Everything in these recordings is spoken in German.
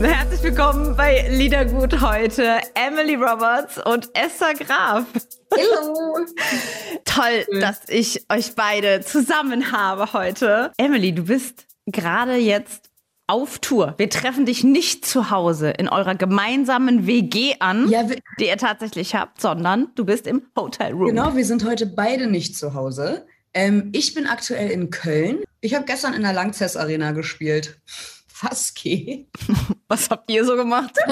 Herzlich willkommen bei Liedergut heute. Emily Roberts und Esther Graf. Hallo. Toll, dass ich euch beide zusammen habe heute. Emily, du bist gerade jetzt auf Tour. Wir treffen dich nicht zu Hause in eurer gemeinsamen WG an, Ja, die ihr tatsächlich habt, sondern du bist im Hotelroom. Genau, wir sind heute beide nicht zu Hause. Ähm, ich bin aktuell in Köln. Ich habe gestern in der Langzess Arena gespielt. Was geht? Was habt ihr so gemacht?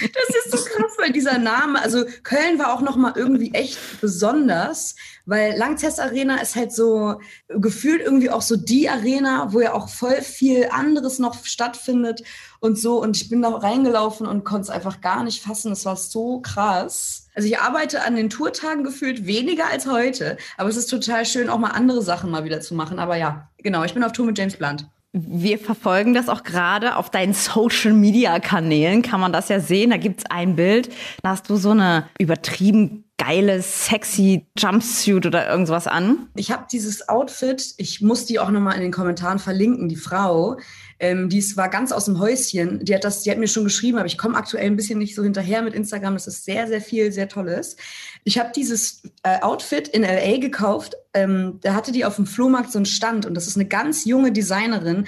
Das ist so krass, weil dieser Name, also Köln war auch noch mal irgendwie echt besonders, weil Langzess Arena ist halt so gefühlt irgendwie auch so die Arena, wo ja auch voll viel anderes noch stattfindet und so. Und ich bin da reingelaufen und konnte es einfach gar nicht fassen. Es war so krass. Also ich arbeite an den Tourtagen gefühlt weniger als heute, aber es ist total schön, auch mal andere Sachen mal wieder zu machen. Aber ja, genau, ich bin auf Tour mit James Blunt. Wir verfolgen das auch gerade auf deinen Social Media Kanälen, kann man das ja sehen. Da gibt's ein Bild, da hast du so eine übertrieben geile, sexy Jumpsuit oder irgendwas an. Ich habe dieses Outfit, ich muss die auch nochmal in den Kommentaren verlinken, die Frau, ähm, die war ganz aus dem Häuschen. Die hat, das, die hat mir schon geschrieben, aber ich komme aktuell ein bisschen nicht so hinterher mit Instagram. Das ist sehr, sehr viel, sehr tolles. Ich habe dieses äh, Outfit in LA gekauft. Ähm, da hatte die auf dem Flohmarkt so einen Stand und das ist eine ganz junge Designerin.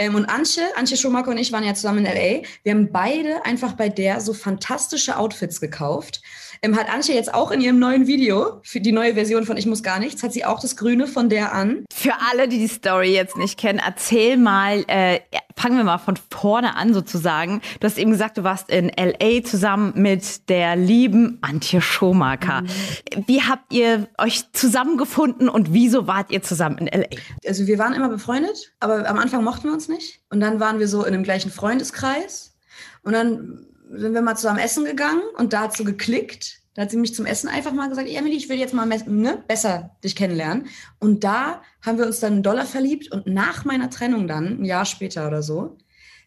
Ähm, und Antje, Antje Schumacher und ich waren ja zusammen in LA. Wir haben beide einfach bei der so fantastische Outfits gekauft. Ähm, hat Antje jetzt auch in ihrem neuen Video, für die neue Version von Ich muss gar nichts, hat sie auch das Grüne von der an. Für alle, die die Story jetzt nicht kennen, erzähl mal, äh, fangen wir mal von vorne an sozusagen. Du hast eben gesagt, du warst in LA zusammen mit der lieben Antje Schomaker. Wie habt ihr euch zusammengefunden und wieso wart ihr zusammen in LA? Also wir waren immer befreundet, aber am Anfang mochten wir uns nicht. Und dann waren wir so in dem gleichen Freundeskreis. Und dann sind wir mal zusammen essen gegangen und da hat so geklickt. Da hat sie mich zum Essen einfach mal gesagt, Emily, ich will jetzt mal ne, besser dich kennenlernen. Und da haben wir uns dann in Dollar verliebt und nach meiner Trennung dann, ein Jahr später oder so,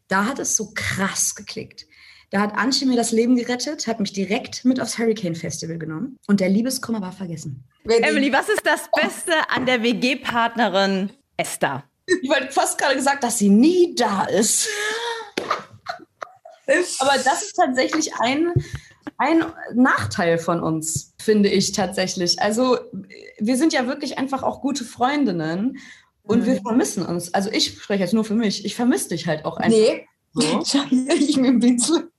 da hat es so krass geklickt. Da hat Antje mir das Leben gerettet, hat mich direkt mit aufs Hurricane Festival genommen und der Liebeskummer war vergessen. Emily, was ist das Beste an der WG-Partnerin Esther? Ich wollte fast gerade gesagt, dass sie nie da ist. Aber das ist tatsächlich ein, ein Nachteil von uns, finde ich tatsächlich. Also wir sind ja wirklich einfach auch gute Freundinnen und wir vermissen uns. Also ich spreche jetzt nur für mich. Ich vermisse dich halt auch einfach. Nee, So. ich bin ein bisschen.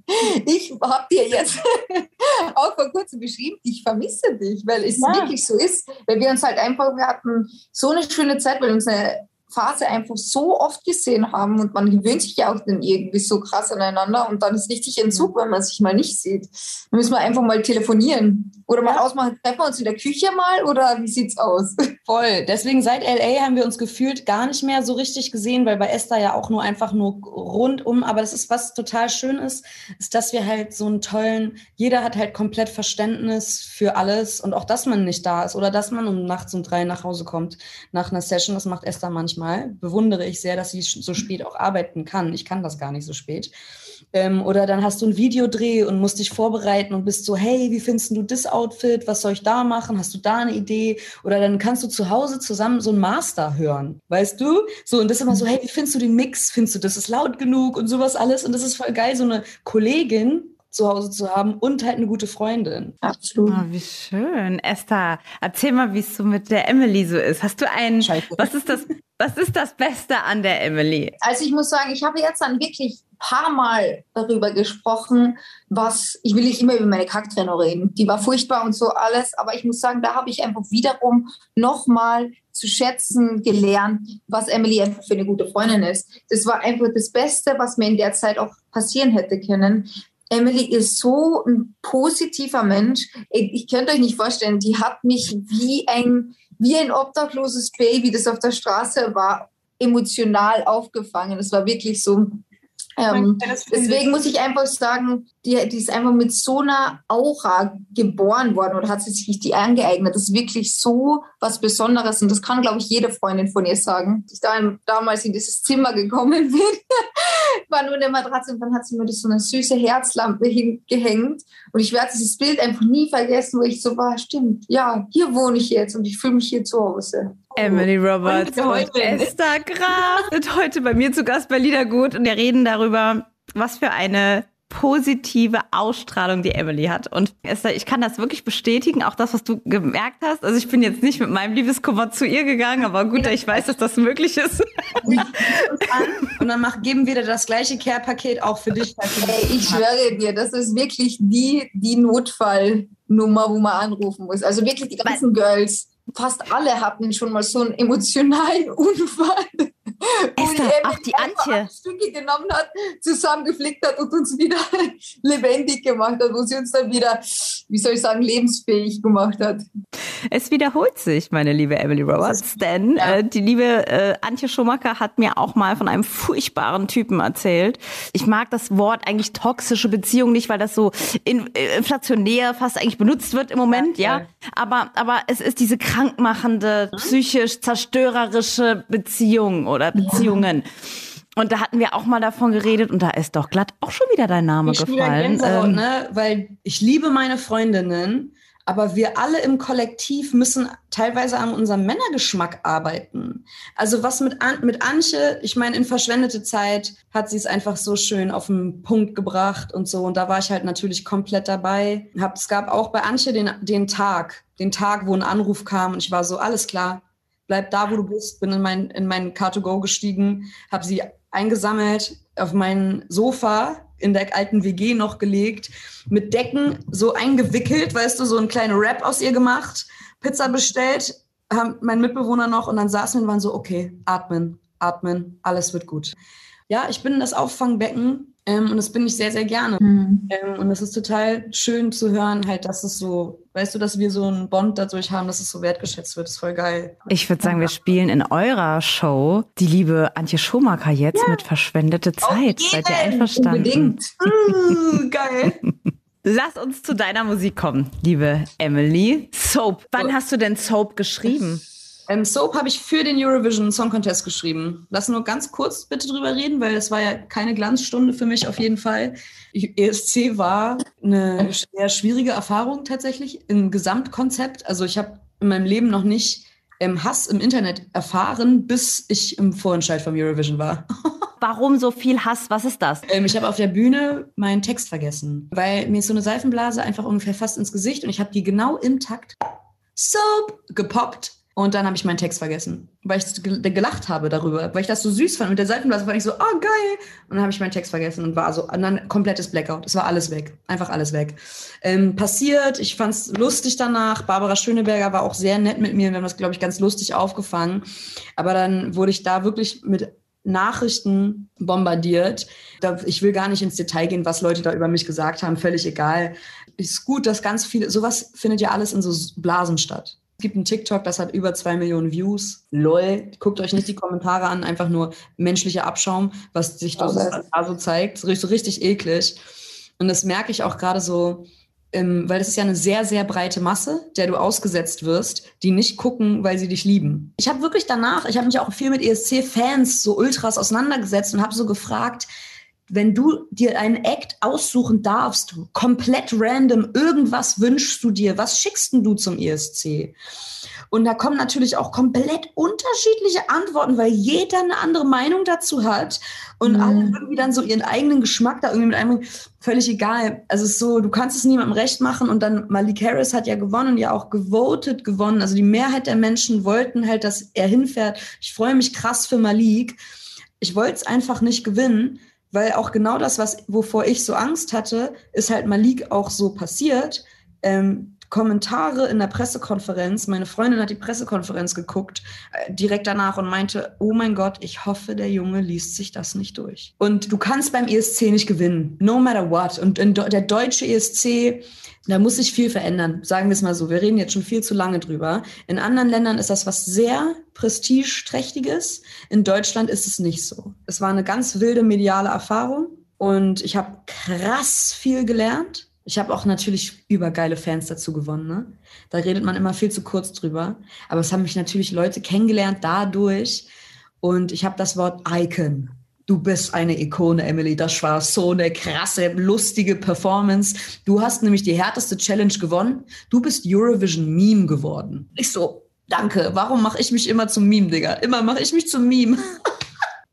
Ich habe dir jetzt auch vor kurzem geschrieben, ich vermisse dich, weil es Ja. wirklich so ist. Weil wir uns halt einfach, wir hatten so eine schöne Zeit, weil wir uns eine Phase einfach so oft gesehen haben und man gewöhnt sich ja auch dann irgendwie so krass aneinander und dann ist richtig Entzug, wenn man sich mal nicht sieht. Dann müssen wir einfach mal telefonieren oder mal ausmachen, treffen wir uns in der Küche mal oder wie sieht's aus? Voll. Deswegen seit LA haben wir uns gefühlt gar nicht mehr so richtig gesehen, weil bei Esther ja auch nur einfach nur rundum. Aber das ist was total schön ist, ist, dass wir halt so einen tollen, jeder hat halt komplett Verständnis für alles und auch, dass man nicht da ist oder dass man um nachts um drei nach Hause kommt nach einer Session. Das macht Esther manchmal. Bewundere ich sehr, dass sie so spät auch arbeiten kann. Ich kann das gar nicht so spät. Ähm, oder dann hast du ein Videodreh und musst dich vorbereiten und bist so, hey, wie findest du das Outfit? Was soll ich da machen? Hast du da eine Idee? Oder dann kannst du zu Hause zusammen so ein Master hören, weißt du? So, und das ist immer so, hey, wie findest du den Mix? Findest du, das ist laut genug und sowas alles? Und das ist voll geil, so eine Kollegin zu Hause zu haben und halt eine gute Freundin. Absolut. Oh, wie schön. Esther, erzähl mal, wie es so mit der Emily so ist. Hast du einen, Scheiße. was ist das, was ist das Beste an der Emily? Also ich muss sagen, ich habe jetzt dann wirklich ein paar Mal darüber gesprochen, was, ich will nicht immer über meine Kacktrennung reden, die war furchtbar und so alles, aber ich muss sagen, da habe ich einfach wiederum nochmal zu schätzen gelernt, was Emily einfach für eine gute Freundin ist. Das war einfach das Beste, was mir in der Zeit auch passieren hätte können. Emily ist so ein positiver Mensch. Ich, ich könnt euch nicht vorstellen, die hat mich wie ein, wie ein obdachloses Baby, das auf der Straße war, emotional aufgefangen. Es war wirklich so, Ähm, das deswegen muss ich einfach sagen, die, die ist einfach mit so einer Aura geboren worden oder hat sie sich die angeeignet. Das ist wirklich so was Besonderes und das kann, glaube ich, jede Freundin von ihr sagen. Da, damals in dieses Zimmer gekommen bin, war nur eine Matratze und dann hat sie mir das so eine süße Herzlampe hingehängt und ich werde dieses Bild einfach nie vergessen, wo ich so war, stimmt, ja, hier wohne ich jetzt und ich fühle mich hier zu Hause. Emily Roberts Und und Esther Graf sind heute bei mir zu Gast bei Liedergut und wir reden darüber, was für eine positive Ausstrahlung die Emily hat. Und Esther, ich kann das wirklich bestätigen, auch das, was du gemerkt hast. Also ich bin jetzt nicht mit meinem Liebeskummer zu ihr gegangen, aber gut, ich weiß, dass das möglich ist. Und dann mach, geben wir dir das gleiche Care-Paket auch für dich. Ey, ich schwöre dir, das ist wirklich die, die Notfallnummer, wo man anrufen muss. Also wirklich die ganzen Girls, fast alle hatten schon mal so einen emotionalen Unfall. Wo Esther, Emily auch die Antje. Stücke genommen hat, zusammengeflickt hat und uns wieder lebendig gemacht hat, wo sie uns dann wieder, wie soll ich sagen, lebensfähig gemacht hat. Es wiederholt sich, meine liebe Emily Roberts, denn ja. äh, die liebe äh, Antje Schumacher hat mir auch mal von einem furchtbaren Typen erzählt. Ich mag das Wort eigentlich toxische Beziehung nicht, weil das so in, äh, inflationär fast eigentlich benutzt wird im Moment, Ja, ja. Aber, aber es ist diese krankmachende, psychisch zerstörerische Beziehung oder Beziehungen. Und da hatten wir auch mal davon geredet und da ist doch glatt auch schon wieder dein Name Ich gefallen. Ähm, ne? Weil ich liebe meine Freundinnen, aber wir alle im Kollektiv müssen teilweise an unserem Männergeschmack arbeiten. Also was mit, An mit Antje, ich meine, in verschwendete Zeit hat sie es einfach so schön auf den Punkt gebracht und so. Und da war ich halt natürlich komplett dabei. Hab, es gab auch bei Antje den, den Tag, den Tag, wo ein Anruf kam und ich war so, alles klar, bleib da, wo du bist, bin in mein, in mein Car2Go gestiegen, habe sie eingesammelt, auf mein Sofa in der alten WG noch gelegt, mit Decken so eingewickelt, weißt du, so einen kleinen Wrap aus ihr gemacht, Pizza bestellt, haben mein Mitbewohner noch und dann saßen wir und waren so, okay, atmen, atmen, alles wird gut. Ja, ich bin das Auffangbecken ähm, und das bin ich sehr, sehr gerne. Ähm, und es ist total schön zu hören, halt, dass es so, weißt du, dass wir so einen Bond dadurch haben, dass es so wertgeschätzt wird. Das ist voll geil. Ich würde sagen, wir spielen in eurer Show die liebe Antje Schumacher jetzt mit verschwendete Zeit. Seid ihr einverstanden? Unbedingt. Uh, geil. Lass uns zu deiner Musik kommen, liebe Emily. Soap. Wann hast du denn Soap geschrieben? Ähm, Soap habe ich für den Eurovision Song Contest geschrieben. Lass nur ganz kurz bitte drüber reden, weil das war ja keine Glanzstunde für mich auf jeden Fall. ESC war eine sehr schwierige Erfahrung tatsächlich im Gesamtkonzept. Also ich habe in meinem Leben noch nicht ähm, Hass im Internet erfahren, bis ich im Vorentscheid vom Eurovision war. Warum so viel Hass? Was ist das? Ähm, ich habe auf der Bühne meinen Text vergessen, weil mir ist so eine Seifenblase einfach ungefähr fast ins Gesicht und ich habe die genau im Takt Soap gepoppt und dann habe ich meinen Text vergessen, weil ich gel- gelacht habe darüber, weil ich das so süß fand mit der Seifenblase, fand ich so, oh geil und dann habe ich meinen Text vergessen und war so und dann komplettes Blackout. Es war alles weg, einfach alles weg. Ähm, passiert, ich fand es lustig danach. Barbara Schöneberger war auch sehr nett mit mir, wir haben das glaube ich ganz lustig aufgefangen, aber dann wurde ich da wirklich mit Nachrichten bombardiert. Ich will gar nicht ins Detail gehen, was Leute da über mich gesagt haben, völlig egal. Ist gut, dass ganz viele, sowas findet ja alles in so Blasen statt. Es gibt einen TikTok, das hat über zwei Millionen Views. Lol. Guckt euch nicht die Kommentare an, einfach nur menschlicher Abschaum, was sich da so, da so zeigt. So richtig- so richtig eklig. Und das merke ich auch gerade so, ähm, weil das ist ja eine sehr, sehr breite Masse, der du ausgesetzt wirst, die nicht gucken, weil sie dich lieben. Ich habe wirklich danach, ich habe mich auch viel mit ESC-Fans, so Ultras auseinandergesetzt und habe so gefragt, wenn du dir einen Act aussuchen darfst, komplett random, irgendwas wünschst du dir, was schickst denn du zum ESC? Und da kommen natürlich auch komplett unterschiedliche Antworten, weil jeder eine andere Meinung dazu hat und Mhm. alle irgendwie dann so ihren eigenen Geschmack da irgendwie mit einem völlig egal. Also es ist so, du kannst es niemandem recht machen und dann Malik Harris hat ja gewonnen und ja auch gewotet gewonnen. Also die Mehrheit der Menschen wollten halt, dass er hinfährt. Ich freue mich krass für Malik. Ich wollte es einfach nicht gewinnen, weil auch genau das, was wovor ich so Angst hatte, ist halt Malik auch so passiert. Ähm, Kommentare in der Pressekonferenz. Meine Freundin hat die Pressekonferenz geguckt, äh, direkt danach und meinte, oh mein Gott, ich hoffe, der Junge liest sich das nicht durch. Und du kannst beim ESC nicht gewinnen, no matter what. Und der deutsche ESC, da muss sich viel verändern, sagen wir es mal so. Wir reden jetzt schon viel zu lange drüber. In anderen Ländern ist das was sehr prestigeträchtiges. In Deutschland ist es nicht so. Es war eine ganz wilde mediale Erfahrung und ich habe krass viel gelernt. Ich habe auch natürlich übergeile Fans dazu gewonnen. Ne? Da redet man immer viel zu kurz drüber. Aber es haben mich natürlich Leute kennengelernt dadurch. Und ich habe das Wort Icon. Du bist eine Ikone, Emily. Das war so eine krasse, lustige Performance. Du hast nämlich die härteste Challenge gewonnen. Du bist Eurovision Meme geworden. Ich so, danke. Warum mache ich mich immer zum Meme, Digga? Immer mache ich mich zum Meme.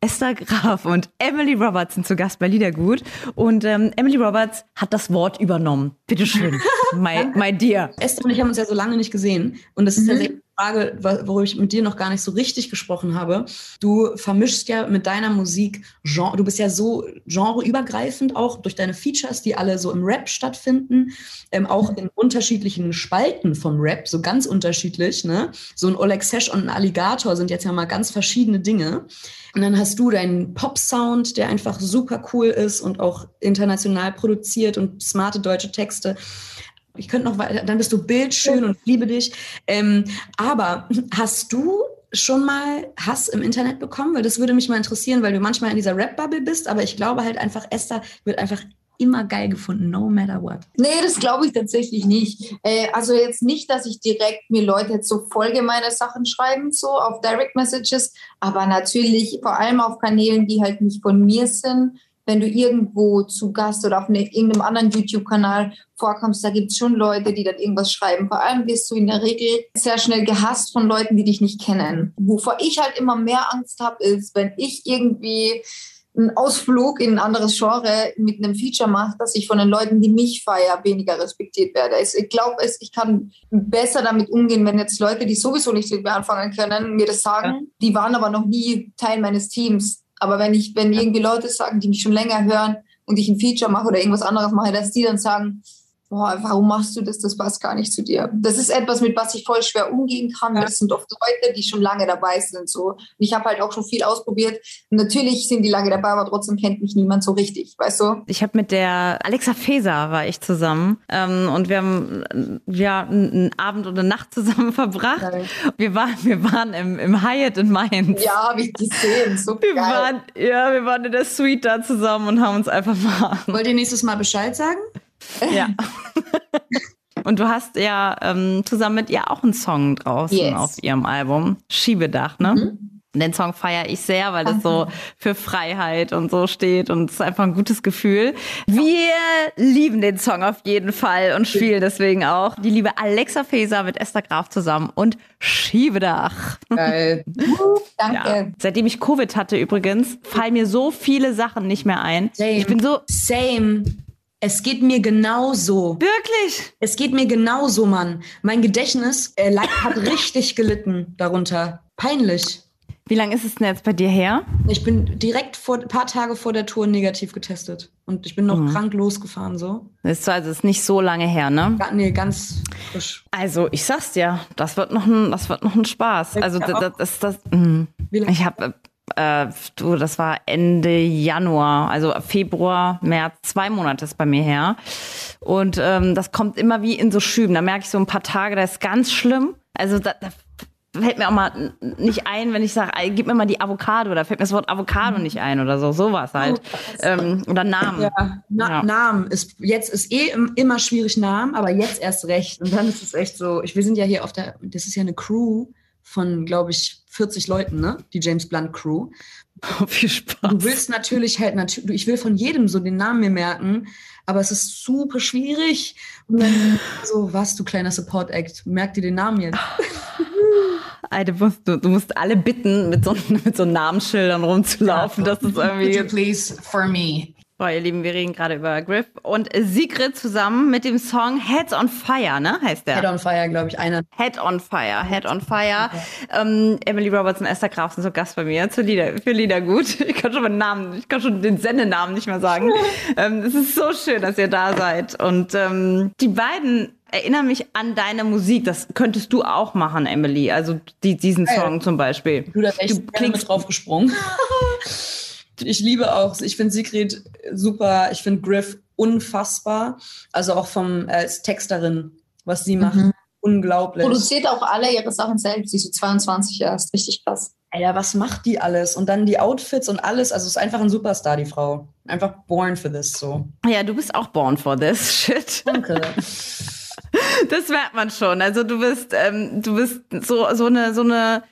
Esther Graf und Emily Roberts sind zu Gast bei Liedergut. Und ähm, Emily Roberts hat das Wort übernommen. Bitte schön, my, my dear. Esther und ich haben uns ja so lange nicht gesehen. Und das ist mhm. ja Frage, worüber ich mit dir noch gar nicht so richtig gesprochen habe. Du vermischst ja mit deiner Musik Genre, du bist ja so genreübergreifend auch durch deine Features, die alle so im Rap stattfinden, ähm, auch in unterschiedlichen Spalten vom Rap, so ganz unterschiedlich. Ne? So ein Oleg Sesh und ein Alligator sind jetzt ja mal ganz verschiedene Dinge. Und dann hast du deinen Pop-Sound, der einfach super cool ist und auch international produziert und smarte deutsche Texte. Ich könnte noch weiter, dann bist du bildschön und liebe dich. Ähm, aber hast du schon mal Hass im Internet bekommen? Weil das würde mich mal interessieren, weil du manchmal in dieser Rap-Bubble bist, aber ich glaube halt einfach, Esther wird einfach immer geil gefunden, no matter what. Nee, das glaube ich tatsächlich nicht. Äh, also jetzt nicht, dass ich direkt mir Leute jetzt so vollgemeine Sachen schreiben, so auf Direct Messages, aber natürlich vor allem auf Kanälen, die halt nicht von mir sind. Wenn du irgendwo zu Gast oder auf eine, irgendeinem anderen YouTube-Kanal vorkommst, da gibt es schon Leute, die dann irgendwas schreiben. Vor allem wirst du in der Regel sehr schnell gehasst von Leuten, die dich nicht kennen. Wovor ich halt immer mehr Angst habe, ist, wenn ich irgendwie einen Ausflug in ein anderes Genre mit einem Feature mache, dass ich von den Leuten, die mich feiern, weniger respektiert werde. Ich glaube, ich kann besser damit umgehen, wenn jetzt Leute, die sowieso nicht mit mir anfangen können, mir das sagen. Ja. Die waren aber noch nie Teil meines Teams. Aber wenn ich, wenn irgendwie Leute sagen, die mich schon länger hören und ich ein Feature mache oder irgendwas anderes mache, dass die dann sagen, boah, warum machst du das? Das passt gar nicht zu dir. Das ist etwas, mit was ich voll schwer umgehen kann. Ja. Das sind oft Leute, die schon lange dabei sind. So. Und ich habe halt auch schon viel ausprobiert. Und natürlich sind die lange dabei, aber trotzdem kennt mich niemand so richtig, weißt du? Ich habe mit der Alexa Feser war ich zusammen ähm, und wir haben ja einen Abend und eine Nacht zusammen verbracht. Wir waren, wir waren im, im Hyatt in Mainz. Ja, habe ich gesehen. So wir geil. Waren, ja, wir waren in der Suite da zusammen und haben uns einfach mal. Wollt ihr nächstes Mal Bescheid sagen? Ja. Und du hast ja ähm, zusammen mit ihr auch einen Song draußen yes. auf ihrem Album, Schiebedach, ne? Mhm. Den Song feiere ich sehr, weil das so für Freiheit und so steht und es ist einfach ein gutes Gefühl. Wir lieben den Song auf jeden Fall und spielen deswegen auch die liebe Alexa Faeser mit Esther Graf zusammen und Schiebedach. Geil. Danke. Ja. Seitdem ich Covid hatte übrigens, fallen mir so viele Sachen nicht mehr ein. Same. Ich bin so Same. Es geht mir genauso. Wirklich? Es geht mir genauso, Mann. Mein Gedächtnis äh, hat richtig gelitten darunter. Peinlich. Wie lange ist es denn jetzt bei dir her? Ich bin direkt vor ein paar Tage vor der Tour negativ getestet. Und ich bin noch mhm. krank losgefahren so. Das ist also ist nicht so lange her, ne? Ja, nee, ganz frisch. Also ich sag's dir, das wird noch ein, das wird noch ein Spaß. Also das, das, das, das mh. ich habe äh, du, das war Ende Januar, also Februar, März, zwei Monate ist bei mir her. Und ähm, das kommt immer wie in so Schüben. Da merke ich so ein paar Tage, das ist ganz schlimm. Also da, da fällt mir auch mal nicht ein, wenn ich sage, gib mir mal die Avocado, da fällt mir das Wort Avocado nicht ein oder so, sowas halt. Oh, ähm, oder Namen. Ja, Na, ja. Namen ist, jetzt ist eh immer schwierig Namen, aber jetzt erst recht. Und dann ist es echt so, ich, wir sind ja hier auf der, das ist ja eine Crew von, glaube ich, 40 Leuten, ne? Die James Blunt Crew. Oh, viel Spaß. Du willst natürlich halt, natürlich, ich will von jedem so den Namen mir merken, aber es ist super schwierig. Und dann so, was, du kleiner Support-Act, merk dir den Namen jetzt. Alter, du, musst, du, du musst alle bitten, mit so, mit so Namensschildern rumzulaufen. Ja, das ist irgendwie. Could you please for me? Boah, ihr Lieben, wir reden gerade über Griff und Sigrid zusammen mit dem Song Heads on Fire, ne? Heißt der? Head on Fire, glaube ich, einer. Head on Fire, Head on Fire. Ähm, Emily Roberts und Esther Graf sind so Gast bei mir zu Lieder, für Liedergut. Ich kann schon meinen Namen, ich kann schon den Sendenamen nicht mehr sagen. ähm, es ist so schön, dass ihr da seid. Und ähm, die beiden erinnere mich an deine Musik. Das könntest du auch machen, Emily. Also die, diesen Song zum Beispiel. Du, da ich Du klingst- mit drauf gesprungen. ich liebe auch, ich finde Sigrid super, ich finde Griff unfassbar. Also auch vom äh, als Texterin, was sie macht, Mhm. unglaublich. Produziert auch alle ihre Sachen selbst. Sie ist so 22 erst. Richtig krass. Alter, was macht die alles? Und dann die Outfits und alles. Also ist einfach ein Superstar, die Frau. Einfach born for this so. Ja, du bist auch born for this shit. Danke. Das merkt man schon. Also du bist, ähm, du bist so, so eine, so eine,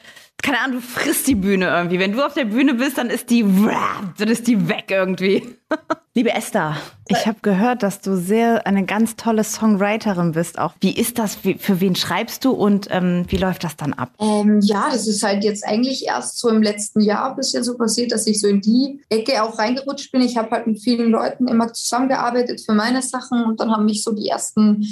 keine Ahnung, du frisst die Bühne irgendwie. Wenn du auf der Bühne bist, dann ist die, dann ist die weg irgendwie. Liebe Esther, ich habe gehört, dass du sehr eine ganz tolle Songwriterin bist. Auch wie ist das? Wie, für wen schreibst du und ähm, wie läuft das dann ab? Ähm, ja, das ist halt jetzt eigentlich erst so im letzten Jahr ein bisschen so passiert, dass ich so in die Ecke auch reingerutscht bin. Ich habe halt mit vielen Leuten immer zusammengearbeitet für meine Sachen und dann haben mich so die ersten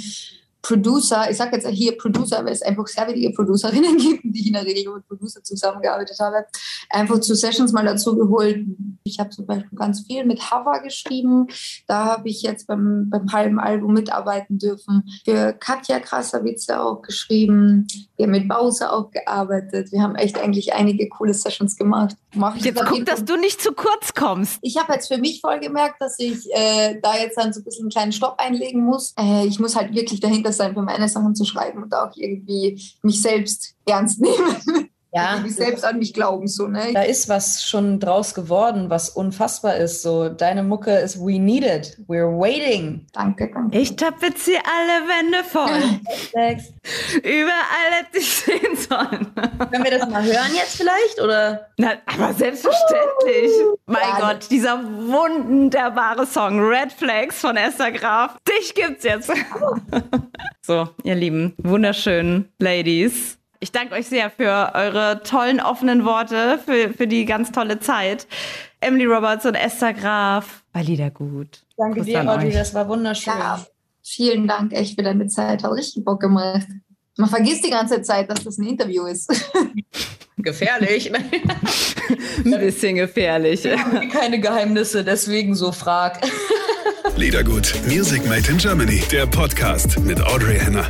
Producer, ich sage jetzt hier Producer, weil es einfach sehr wenige Producerinnen gibt, die ich in der Regel mit Producer zusammengearbeitet habe, einfach zu Sessions mal dazu geholt. Ich habe zum Beispiel ganz viel mit Hava geschrieben. Da habe ich jetzt beim, beim halben Album mitarbeiten dürfen. Für Katja Krasavitze auch geschrieben. Wir haben mit Bowser auch gearbeitet. Wir haben echt eigentlich einige coole Sessions gemacht. Mach ich Jetzt guck, dass du nicht zu kurz kommst. ich habe jetzt für mich voll gemerkt, dass ich äh, da jetzt dann so ein bisschen einen kleinen Stopp einlegen muss. Äh, ich muss halt wirklich dahinter sein, für meine Sachen zu schreiben und auch irgendwie mich selbst ernst nehmen. Ja, mich selbst an mich glauben. So, ne? da ist was schon draus geworden, was unfassbar ist. So, deine Mucke ist We Need It. We're waiting. Danke, danke. Ich tapeziere alle Wände voll. Überall hätte ich sehen sollen. Können wir das mal hören jetzt vielleicht? Oder? Na, aber selbstverständlich. Mein Ja, Gott, dieser wunderbare Song Red Flags von Esther Graf. Dich gibt's jetzt. so, ihr Lieben, wunderschönen Ladies. Ich danke euch sehr für eure tollen offenen Worte, für, für die ganz tolle Zeit. Emily Roberts und Esther Graf bei Liedergut. Danke Kuss dir, Audrey. Das war wunderschön. Ja, vielen Dank echt für deine Zeit. Hat richtig Bock gemacht. Man vergisst die ganze Zeit, dass das ein Interview ist. Gefährlich. Ein bisschen gefährlich. Keine Geheimnisse, deswegen so frag. Liedergut. Music Made in Germany. Der Podcast mit Audrey Henner.